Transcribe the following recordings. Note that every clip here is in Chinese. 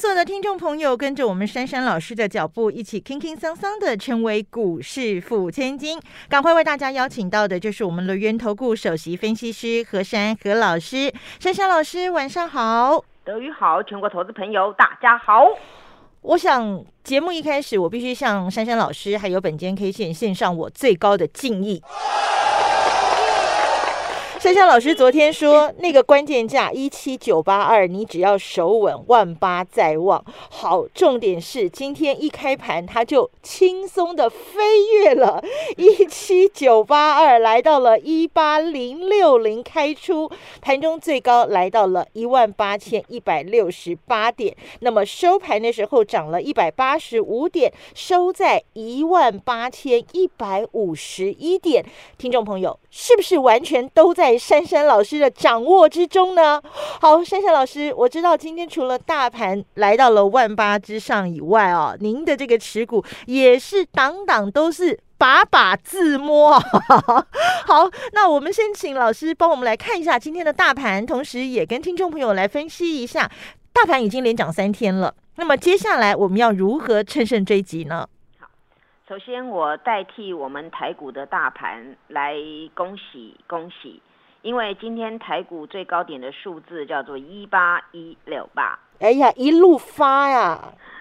所有的听众朋友跟着我们珊珊老师的脚步，一起轻轻桑桑的成为股市富千金。赶快为大家邀请到的就是我们的源投顾首席分析师何珊何老师。珊珊老师，晚上好。德语好，全国投资朋友大家好。我想节目一开始，我必须向珊珊老师还有本间 K 线献上我最高的敬意。珊珊老师昨天说，那个关键价一七九八二，你只要守稳万八在望。好，重点是今天一开盘，它就轻松的飞跃了，一七九八二来到了一八零六零开出，盘中最高来到了一万八千一百六十八点。那么收盘的时候涨了一百八十五点，收在一万八千一百五十一点。听众朋友，是不是完全都在？珊珊老师的掌握之中呢？好，珊珊老师，我知道今天除了大盘来到了万八之上以外哦，您的这个持股也是档档都是把把自摸。好，那我们先请老师帮我们来看一下今天的大盘，同时也跟听众朋友来分析一下，大盘已经连涨三天了，那么接下来我们要如何乘胜追击呢？首先我代替我们台股的大盘来恭喜恭喜。因为今天台股最高点的数字叫做一八一六八，哎呀，一路发呀！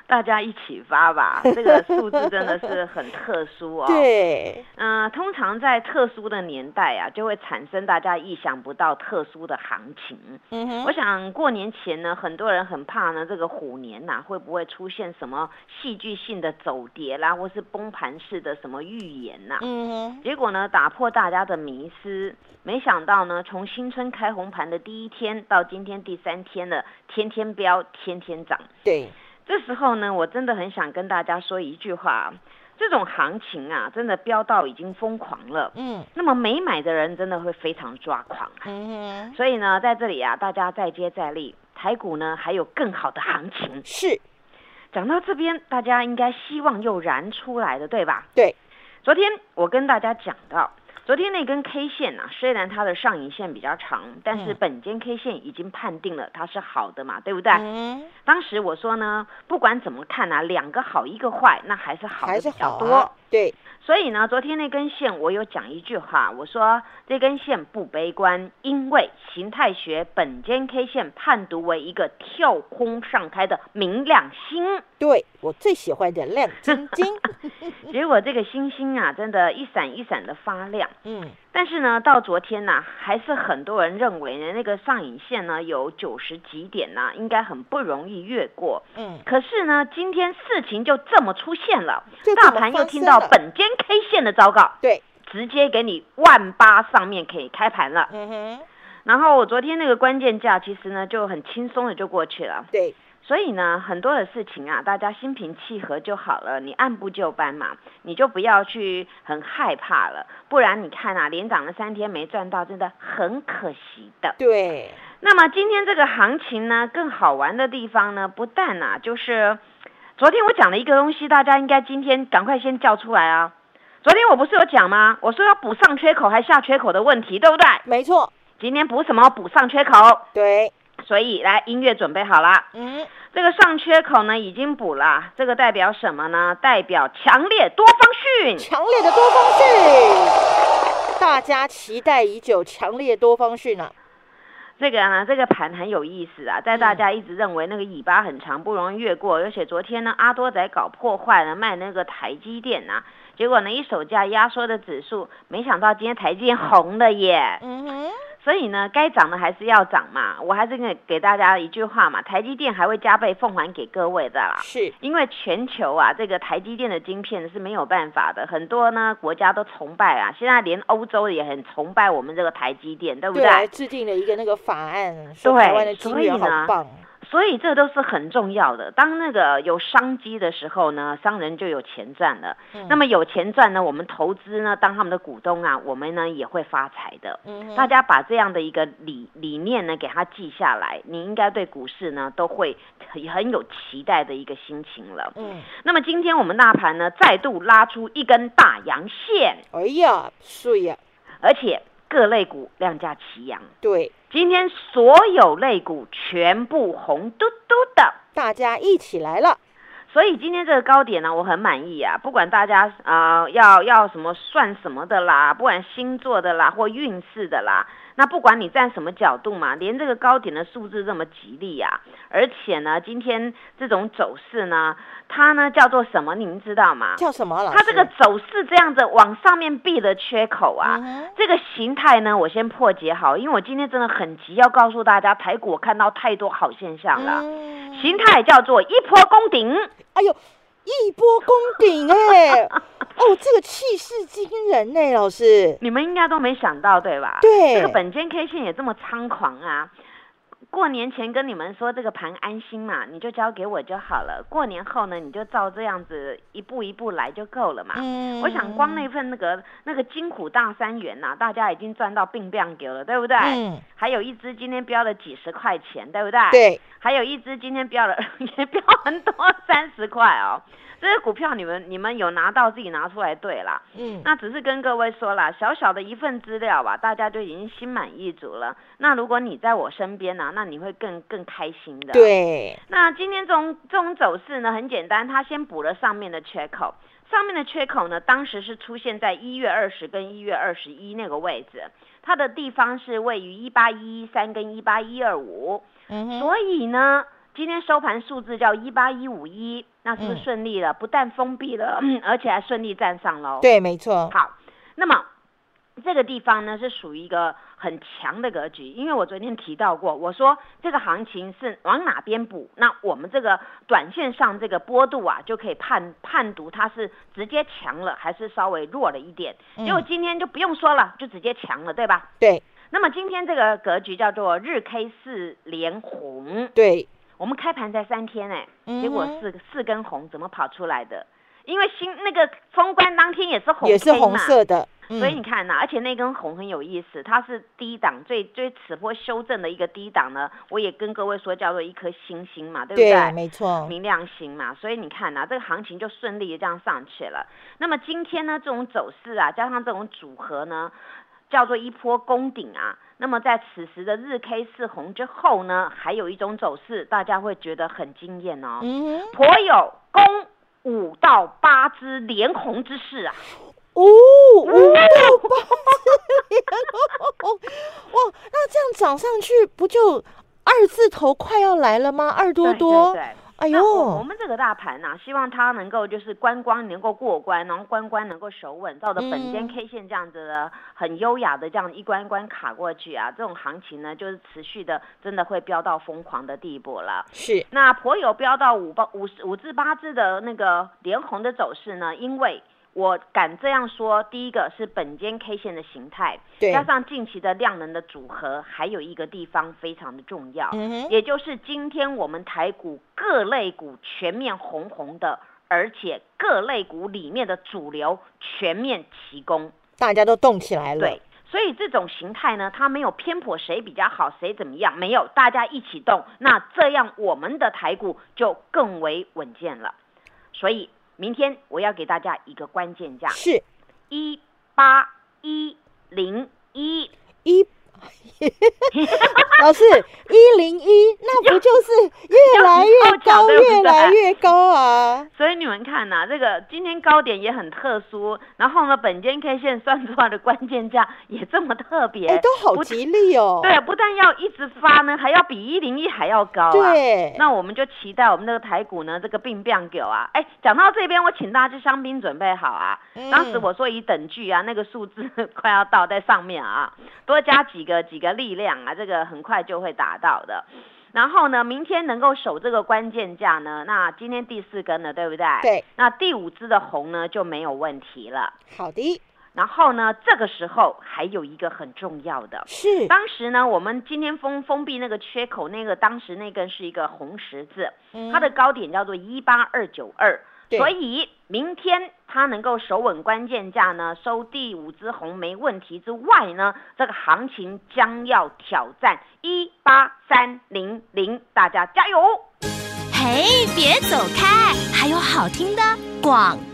大家一起发吧，这个数字真的是很特殊哦。对，嗯，通常在特殊的年代啊，就会产生大家意想不到特殊的行情。嗯哼，我想过年前呢，很多人很怕呢，这个虎年呐，会不会出现什么戏剧性的走跌啦，或是崩盘式的什么预言呐？嗯哼，结果呢，打破大家的迷思，没想到呢，从新春开红盘的第一天到今天第三天了，天天飙，天天涨。对。这时候呢，我真的很想跟大家说一句话：这种行情啊，真的飙到已经疯狂了。嗯，那么没买的人真的会非常抓狂。嗯所以呢，在这里啊，大家再接再厉，台股呢还有更好的行情。是，讲到这边，大家应该希望又燃出来的，对吧？对。昨天我跟大家讲到。昨天那根 K 线啊，虽然它的上影线比较长，但是本间 K 线已经判定了它是好的嘛，对不对？嗯。当时我说呢，不管怎么看啊，两个好一个坏，那还是好的比较多。对。所以呢，昨天那根线我有讲一句话，我说这根线不悲观，因为形态学本间 K 线判读为一个跳空上开的明亮星。对我最喜欢的亮晶晶。结果这个星星啊，真的一闪一闪的发亮。嗯。但是呢，到昨天呢，还是很多人认为呢，那个上影线呢有九十几点呢，应该很不容易越过。嗯。可是呢，今天事情就这么出现了，大盘又听到本间 K 线的糟糕，对，直接给你万八上面可以开盘了。嗯哼。然后我昨天那个关键价，其实呢就很轻松的就过去了。对。所以呢，很多的事情啊，大家心平气和就好了。你按部就班嘛，你就不要去很害怕了。不然你看啊，连涨了三天没赚到，真的很可惜的。对。那么今天这个行情呢，更好玩的地方呢，不但啊，就是昨天我讲了一个东西，大家应该今天赶快先叫出来啊。昨天我不是有讲吗？我说要补上缺口还下缺口的问题，对不对？没错。今天补什么？补上缺口。对。所以来，音乐准备好了。嗯。这个上缺口呢已经补了，这个代表什么呢？代表强烈多方讯，强烈的多方讯，大家期待已久，强烈多方讯啊！这个呢，这个盘很有意思啊，在大家一直认为那个尾巴很长，不容易越过，而且昨天呢，阿多仔搞破坏了，卖那个台积电呐，结果呢，一手价压缩的指数，没想到今天台积电红了耶。嗯哼。所以呢，该涨的还是要涨嘛。我还是给给大家一句话嘛，台积电还会加倍奉还给各位的啦。是，因为全球啊，这个台积电的晶片是没有办法的，很多呢国家都崇拜啊。现在连欧洲也很崇拜我们这个台积电，对不对？制定了一个那个法案，说台湾的晶圆好棒。所以这都是很重要的。当那个有商机的时候呢，商人就有钱赚了。那么有钱赚呢，我们投资呢，当他们的股东啊，我们呢也会发财的。大家把这样的一个理理念呢，给他记下来，你应该对股市呢都会很有期待的一个心情了。嗯。那么今天我们大盘呢再度拉出一根大阳线。哎呀，碎呀！而且各类股量价齐扬。对。今天所有类股全部红嘟嘟的，大家一起来了，所以今天这个高点呢，我很满意啊！不管大家啊要要什么算什么的啦，不管星座的啦或运势的啦。那不管你站什么角度嘛，连这个高点的数字这么吉利呀，而且呢，今天这种走势呢，它呢叫做什么？你们知道吗？叫什么？它这个走势这样子往上面闭的缺口啊，这个形态呢，我先破解好，因为我今天真的很急，要告诉大家，台股我看到太多好现象了，形态叫做一波攻顶。哎呦！一波攻顶哎，哦，这个气势惊人呢，老师，你们应该都没想到对吧？对，这个本间 K 线也这么猖狂啊！过年前跟你们说这个盘安心嘛，你就交给我就好了。过年后呢，你就照这样子一步一步来就够了嘛。嗯，我想光那份那个那个金虎大三元呐，大家已经赚到病病给了，对不对？嗯，还有一只今天标了几十块钱，对不对？对，还有一只今天标了 也标很多三十块哦。这些股票你们你们有拿到自己拿出来对啦，嗯，那只是跟各位说啦小小的一份资料吧，大家就已经心满意足了。那如果你在我身边呢，那你会更更开心的。对，那今天这种这种走势呢，很简单，它先补了上面的缺口，上面的缺口呢，当时是出现在一月二十跟一月二十一那个位置，它的地方是位于一八一一三跟一八一二五，嗯所以呢。今天收盘数字叫一八一五一，那是不是顺利了？不但封闭了，而且还顺利站上喽。对，没错。好，那么这个地方呢是属于一个很强的格局，因为我昨天提到过，我说这个行情是往哪边补，那我们这个短线上这个波度啊，就可以判判读它是直接强了还是稍微弱了一点。结果今天就不用说了，就直接强了，对吧？对。那么今天这个格局叫做日 K 四连红。对。我们开盘才三天哎，结果四四根红怎么跑出来的？因为新那个封关当天也是红，也是红色的，所以你看呐，而且那根红很有意思，它是低档最最此波修正的一个低档呢。我也跟各位说叫做一颗星星嘛，对不对？没错，明亮星嘛。所以你看呐，这个行情就顺利的这样上去了。那么今天呢，这种走势啊，加上这种组合呢，叫做一波攻顶啊。那么在此时的日 K 四红之后呢，还有一种走势，大家会觉得很惊艳哦，颇有攻五到八只连红之势啊！哦，五到八只连红，哇，那这样涨上去不就二字头快要来了吗？二多多。哎呦，我们这个大盘呢，希望它能够就是关关能够过关，然后关关能够守稳，照着本间 K 线这样子的很优雅的这样一关关卡过去啊，这种行情呢就是持续的，真的会飙到疯狂的地步了。是，那颇有飙到五八五五至八支的那个连红的走势呢，因为。我敢这样说，第一个是本间 K 线的形态，加上近期的量能的组合，还有一个地方非常的重要，也就是今天我们台股各类股全面红红的，而且各类股里面的主流全面齐攻，大家都动起来了。对，所以这种形态呢，它没有偏颇谁比较好，谁怎么样，没有，大家一起动，那这样我们的台股就更为稳健了。所以。明天我要给大家一个关键价，是一八一零一一。老师，一零一，那不就是越来越 高，越来越高啊？所以你们看呐，这个今天高点也很特殊，然后呢，本间 K 线算出来的关键价 也这么特别，哎，都好吉利哦。对，不但要一直发呢，还要比一零一还要高啊。对，那我们就期待我们那个台股呢，这个病变狗啊，哎，讲到这边，我请大家去香槟准备好啊。当时我说以等距啊，那个数字快要到在上面啊，多加几个几个力量啊，这个很快就会达到的。然后呢，明天能够守这个关键价呢，那今天第四根了，对不对？对。那第五支的红呢就没有问题了。好的。然后呢，这个时候还有一个很重要的，是当时呢，我们今天封封闭那个缺口，那个当时那根是一个红十字，它的高点叫做一八二九二，所以明天它能够守稳关键价呢，收第五支红没问题之外呢，这个行情将要挑战一八三零零，大家加油！嘿，别走开，还有好听的广告。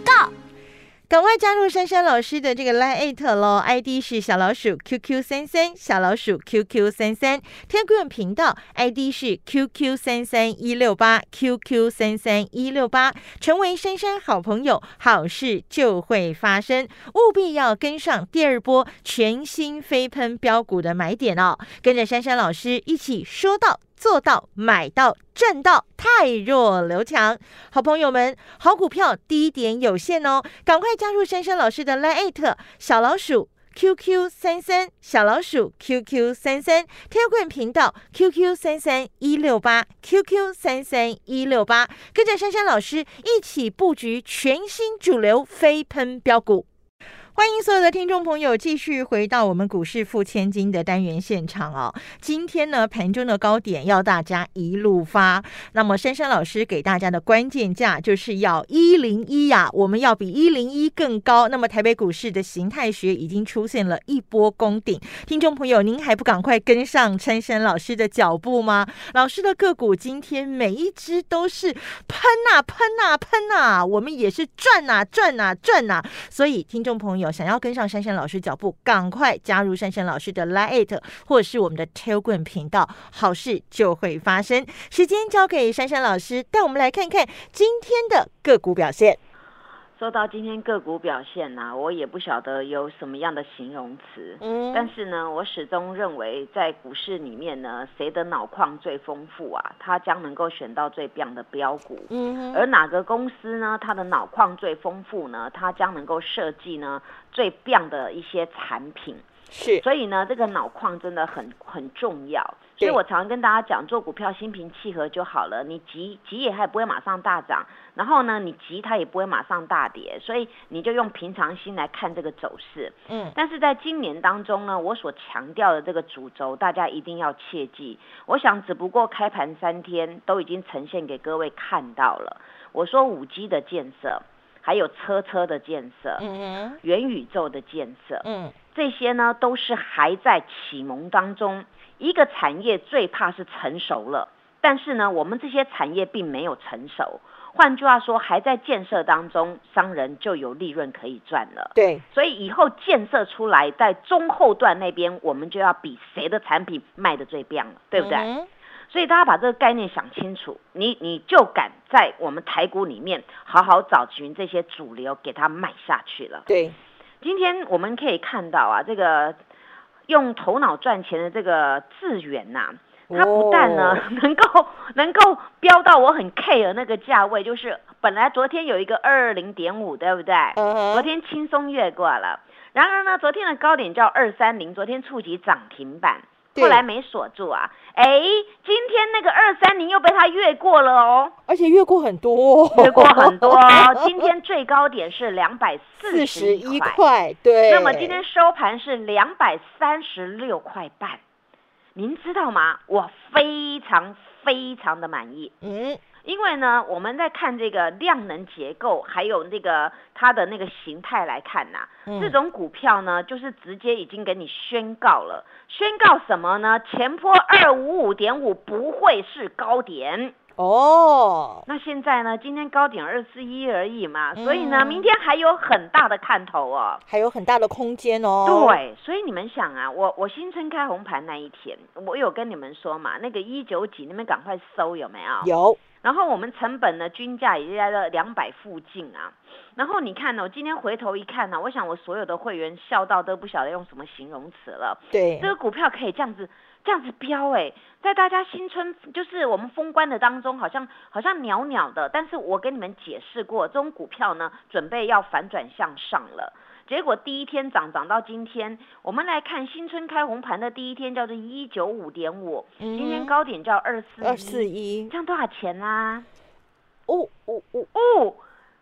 赶快加入珊珊老师的这个 Line 喽，ID 是小老鼠 QQ 三三，小老鼠 QQ 三三，Telegram 频道 ID 是 QQ 三三一六八，QQ 三三一六八，成为珊珊好朋友，好事就会发生，务必要跟上第二波全新飞喷标股的买点哦，跟着珊珊老师一起说到。做到买到赚到，太弱留强。好朋友们，好股票低点有限哦，赶快加入珊珊老师的 Line 小老鼠 QQ 三三小老鼠 QQ 三三天冠频道 QQ 三三一六八 QQ 三三一六八，跟着珊珊老师一起布局全新主流飞喷标股。欢迎所有的听众朋友继续回到我们股市付千金的单元现场哦。今天呢，盘中的高点要大家一路发。那么，珊珊老师给大家的关键价就是要一零一呀，我们要比一零一更高。那么，台北股市的形态学已经出现了一波攻顶。听众朋友，您还不赶快跟上珊珊老师的脚步吗？老师的个股今天每一只都是喷呐喷呐喷呐，我们也是赚呐赚呐赚呐。所以，听众朋友想要跟上珊珊老师脚步，赶快加入珊珊老师的 Lite 或是我们的 tailgrim 频道，好事就会发生。时间交给珊珊老师，带我们来看看今天的个股表现。说到今天个股表现呢，我也不晓得有什么样的形容词，嗯，但是呢，我始终认为在股市里面呢，谁的脑矿最丰富啊，他将能够选到最棒的标股，嗯，而哪个公司呢，它的脑矿最丰富呢，它将能够设计呢最棒的一些产品。是，所以呢，这个脑矿真的很很重要。所以我常跟大家讲，做股票心平气和就好了。你急急也还不会马上大涨，然后呢，你急它也不会马上大跌。所以你就用平常心来看这个走势。嗯，但是在今年当中呢，我所强调的这个主轴，大家一定要切记。我想只不过开盘三天，都已经呈现给各位看到了。我说五 G 的建设，还有车车的建设，嗯元宇宙的建设，嗯。这些呢都是还在启蒙当中，一个产业最怕是成熟了，但是呢，我们这些产业并没有成熟，换句话说，还在建设当中，商人就有利润可以赚了。对，所以以后建设出来，在中后段那边，我们就要比谁的产品卖的最棒了，对不对？所以大家把这个概念想清楚，你你就敢在我们台股里面好好找寻这些主流，给它买下去了。对。今天我们可以看到啊，这个用头脑赚钱的这个智远呐，它不但呢 能够能够飙到我很 care 那个价位，就是本来昨天有一个二二零点五，对不对？昨天轻松越过了。然而呢，昨天的高点叫二三零，昨天触及涨停板。后来没锁住啊！哎，今天那个二三零又被它越过了哦，而且越过很多，越过很多。今天最高点是两百四十一块，对。那么今天收盘是两百三十六块半，您知道吗？我非常非常的满意。嗯。因为呢，我们在看这个量能结构，还有那个它的那个形态来看呐，这种股票呢，就是直接已经给你宣告了，宣告什么呢？前坡二五五点五不会是高点哦。那现在呢，今天高点二四一而已嘛，所以呢，明天还有很大的看头哦，还有很大的空间哦。对，所以你们想啊，我我新春开红盘那一天，我有跟你们说嘛，那个一九几，你们赶快搜有没有？有。然后我们成本呢，均价也在了两百附近啊。然后你看呢，我今天回头一看呢，我想我所有的会员笑到都不晓得用什么形容词了。对，这个股票可以这样子这样子飙哎，在大家新春就是我们封关的当中，好像好像袅袅的。但是我跟你们解释过，这种股票呢，准备要反转向上了。结果第一天涨涨到今天，我们来看新春开红盘的第一天叫做一九五点五，今天高点叫二四二四一，这样多少钱啦？哦哦哦哦，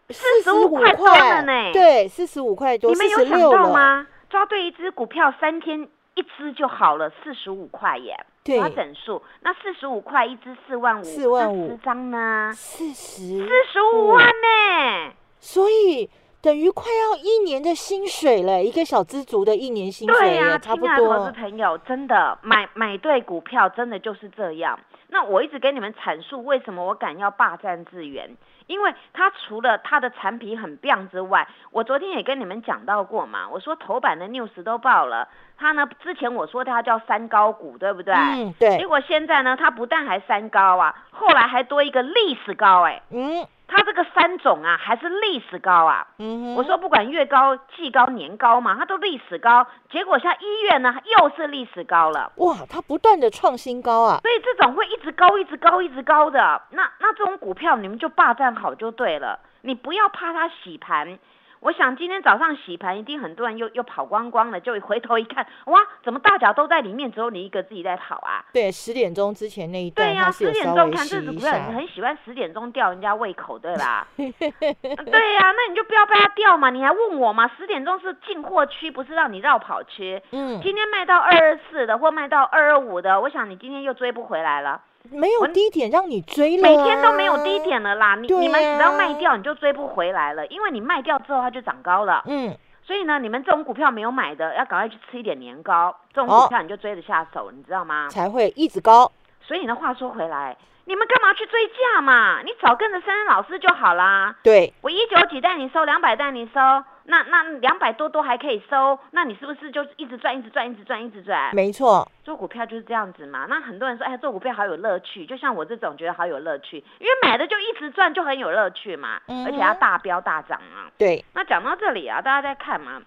四十五块多了呢。对，四十五块多，你们有想到吗？抓对一只股票三天一只就好了，四十五块耶。抓整数，那四十五块一只，四万五，四万五十张呢？四十，四十五万呢。所以。等于快要一年的薪水了，一个小资族的一年薪水对呀，差不多。投资朋友，真的买买对股票，真的就是这样。那我一直给你们阐述为什么我敢要霸占资源，因为它除了它的产品很棒之外，我昨天也跟你们讲到过嘛，我说头版的 news 都报了，它呢之前我说它叫三高股，对不对？嗯，对。结果现在呢，它不但还三高啊，后来还多一个历史高，哎，嗯。它这个三种啊，还是历史高啊。嗯我说不管月高、季高、年高嘛，它都历史高。结果像一月呢，又是历史高了。哇，它不断的创新高啊。所以这种会一直高、一直高、一直高的，那那这种股票你们就霸占好就对了，你不要怕它洗盘。我想今天早上洗盘，一定很多人又又跑光光了，就回头一看，哇，怎么大脚都在里面，只有你一个自己在跑啊？对，十点钟之前那一段，对呀，十点钟看这只股票，你很喜欢十点钟吊人家胃口，对吧？对呀，那你就不要被他吊嘛，你还问我嘛？十点钟是进货区，不是让你绕跑区。嗯，今天卖到二二四的或卖到二二五的，我想你今天又追不回来了。没有低点让你追了，每天都没有低点了啦。你你们只要卖掉，你就追不回来了，因为你卖掉之后它就涨高了。嗯，所以呢，你们这种股票没有买的，要赶快去吃一点年糕，这种股票你就追得下手，你知道吗？才会一直高。所以呢，话说回来。你们干嘛去追价嘛？你早跟着珊珊老师就好啦。对，我一九几带你收，两百带你收，那那两百多多还可以收，那你是不是就一直赚，一直赚，一直赚，一直赚？没错，做股票就是这样子嘛。那很多人说，哎，做股票好有乐趣，就像我这种觉得好有乐趣，因为买的就一直赚，就很有乐趣嘛。嗯。而且要大飙大涨啊。对。那讲到这里啊，大家在看嘛。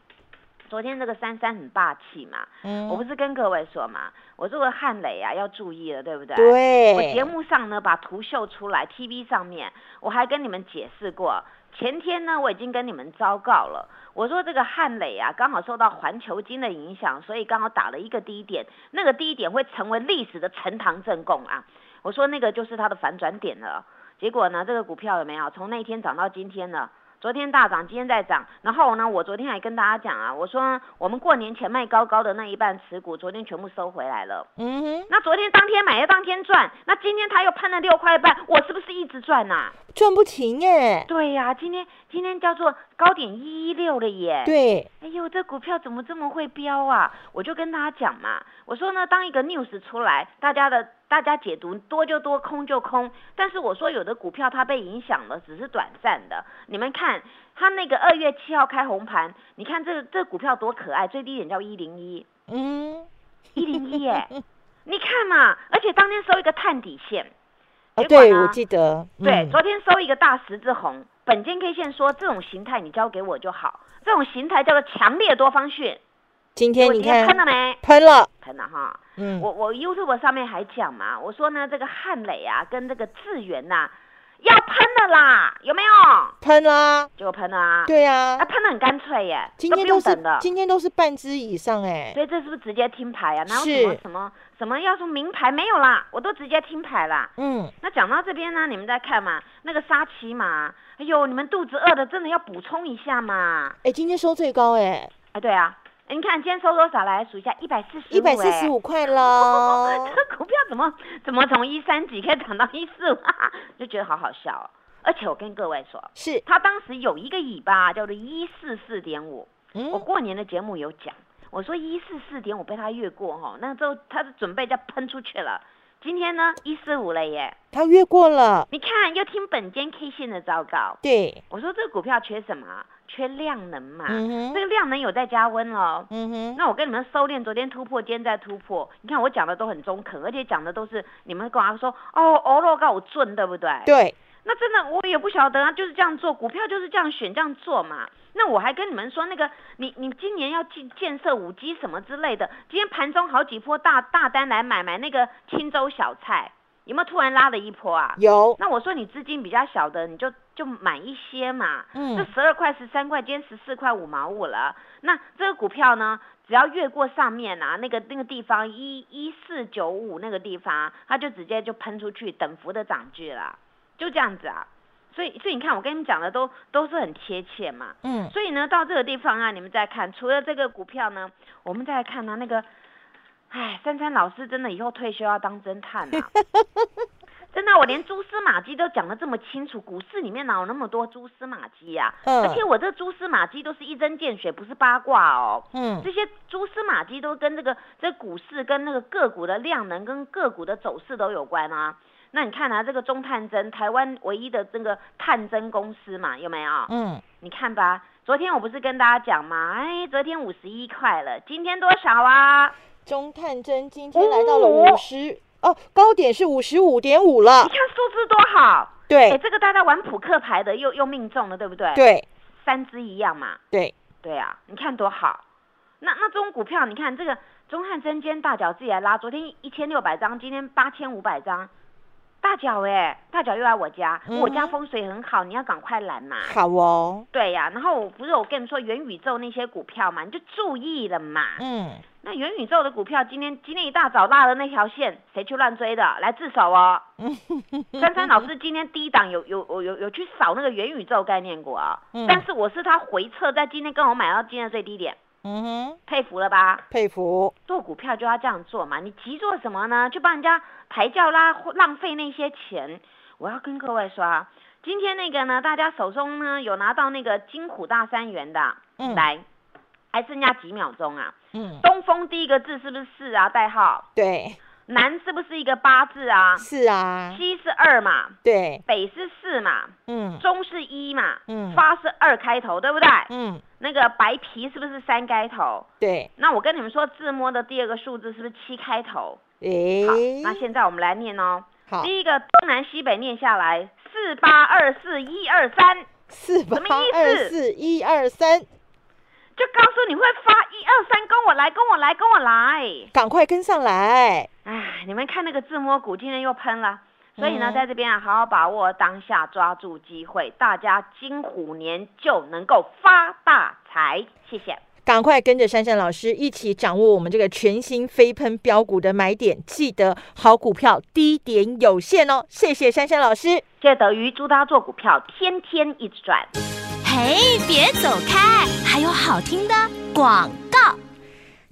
昨天这个三三很霸气嘛，嗯，我不是跟各位说嘛，我这个汉雷啊要注意了，对不对？对。我节目上呢把图秀出来，TV 上面我还跟你们解释过，前天呢我已经跟你们昭告了，我说这个汉雷啊刚好受到环球金的影响，所以刚好打了一个低点，那个低点会成为历史的呈堂证供啊，我说那个就是它的反转点了，结果呢这个股票有没有从那天涨到今天呢？昨天大涨，今天在涨。然后呢，我昨天还跟大家讲啊，我说我们过年前卖高高的那一半持股，昨天全部收回来了。嗯哼。那昨天当天买的当天赚，那今天他又喷了六块半，我是不是一直赚呐？赚不停耶。对呀，今天今天叫做高点一一六了耶。对。哎呦，这股票怎么这么会飙啊？我就跟大家讲嘛，我说呢，当一个 news 出来，大家的。大家解读多就多，空就空。但是我说有的股票它被影响了，只是短暂的。你们看它那个二月七号开红盘，你看这这股票多可爱，最低点叫一零一，嗯，一零一耶，你看嘛，而且当天收一个探底线。啊，对，我记得。对，昨天收一个大十字红，本间 K 线说这种形态你交给我就好，这种形态叫做强烈多方讯。今天你看喷了没？喷了，喷了哈。嗯，我我 YouTube 上面还讲嘛，我说呢，这个汉磊啊，跟这个智源呐，要喷的啦，有没有？喷啦，就喷了啊。对呀，那喷的很干脆耶，今天都是今天都是半只以上哎。所以这是不是直接听牌啊？哪有什么什么什么要说名牌没有啦，我都直接听牌啦。嗯，那讲到这边呢，你们再看嘛，那个沙琪玛，哎呦，你们肚子饿的真的要补充一下嘛。哎，今天收最高哎。哎，对啊。你看今天收多少？来数一下，一百四十五。一百四十五块喽！这股票怎么怎么从一三几可以涨到一四五？就觉得好好笑。哦而且我跟各位说，是他当时有一个尾巴叫做一四四点五。我过年的节目有讲，我说一四四点五被他越过哈，那之后它是准备要喷出去了。今天呢，一四五了耶，它越过了。你看，又听本间 K 线的糟糕。对，我说这个股票缺什么？缺量能嘛。嗯。这个量能有在加温哦。嗯哼。那我跟你们收敛，昨天突破，今天再突破。你看我讲的都很中肯，而且讲的都是你们跟我说哦，欧罗告我准，对不对？对。那真的我也不晓得啊，就是这样做，股票就是这样选这样做嘛。那我还跟你们说，那个你你今年要建建设五 G 什么之类的，今天盘中好几波大大单来买买那个青州小菜，有没有突然拉了一波啊？有。那我说你资金比较小的，你就就买一些嘛。嗯。这十二块十三块，今天十四块五毛五了。那这个股票呢，只要越过上面啊那个那个地方一一四九五那个地方，它就直接就喷出去，等幅的涨距了。就这样子啊，所以所以你看，我跟你们讲的都都是很贴切嘛。嗯。所以呢，到这个地方啊，你们再看，除了这个股票呢，我们再来看呢那个，哎，珊珊老师真的以后退休要当侦探啊。真的，我连蛛丝马迹都讲得这么清楚，股市里面哪有那么多蛛丝马迹呀？嗯，而且我这蛛丝马迹都是一针见血，不是八卦哦。嗯，这些蛛丝马迹都跟这个这股市跟那个个股的量能跟个股的走势都有关啊。那你看啊，这个中探针，台湾唯一的这个探针公司嘛，有没有？嗯，你看吧，昨天我不是跟大家讲吗？哎，昨天五十一块了，今天多少啊？中探针今天来到了五十。哦，高点是五十五点五了。你看数字多好。对，哎，这个大家玩扑克牌的又又命中了，对不对？对，三只一样嘛。对，对啊，你看多好。那那这种股票，你看这个中汉针尖大脚自己来拉，昨天一千六百张，今天八千五百张，大脚哎，大脚又来我家，我家风水很好，你要赶快来嘛。好哦。对呀，然后不是我跟你说元宇宙那些股票嘛，你就注意了嘛。嗯。那元宇宙的股票今天今天一大早拉的那条线，谁去乱追的？来自首哦！珊珊老师今天低档有有有有有去扫那个元宇宙概念股啊，但是我是他回撤，在今天跟我买到今天的最低点，嗯哼，佩服了吧？佩服！做股票就要这样做嘛，你急做什么呢？去帮人家抬轿拉，浪费那些钱。我要跟各位说啊，今天那个呢，大家手中呢有拿到那个金虎大三元的，嗯，来。还剩下几秒钟啊？嗯，东风第一个字是不是四啊？代号对。南是不是一个八字啊？是啊。西是二嘛？对。北是四嘛？嗯。中是一嘛？嗯。发是二开头，对不对？嗯。那个白皮是不是三开头？对。那我跟你们说，自摸的第二个数字是不是七开头？诶。好，那现在我们来念哦。好。第一个东南西北念下来，四八二四一二三。四八二四一二三。就告诉你会发一二三，跟我来，跟我来，跟我来，赶快跟上来！哎，你们看那个自摸股今天又喷了，所以呢，在这边啊，好好把握当下，抓住机会，大家金虎年就能够发大财。谢谢，赶快跟着珊珊老师一起掌握我们这个全新飞喷标股的买点，记得好股票低点有限哦。谢谢珊珊老师，谢谢德瑜，祝大家做股票天天一直赚。嘿，别走开！还有好听的广告。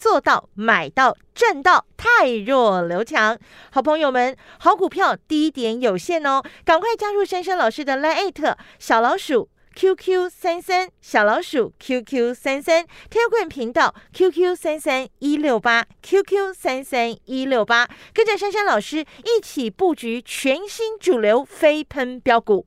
做到买到赚到，太弱留强。好朋友们，好股票低点有限哦，赶快加入珊珊老师的 Line 小老鼠 QQ 三三小老鼠 QQ 三三 t e l g r a m 频道 QQ 三三一六八 QQ 三三一六八，跟着珊珊老师一起布局全新主流飞喷标股。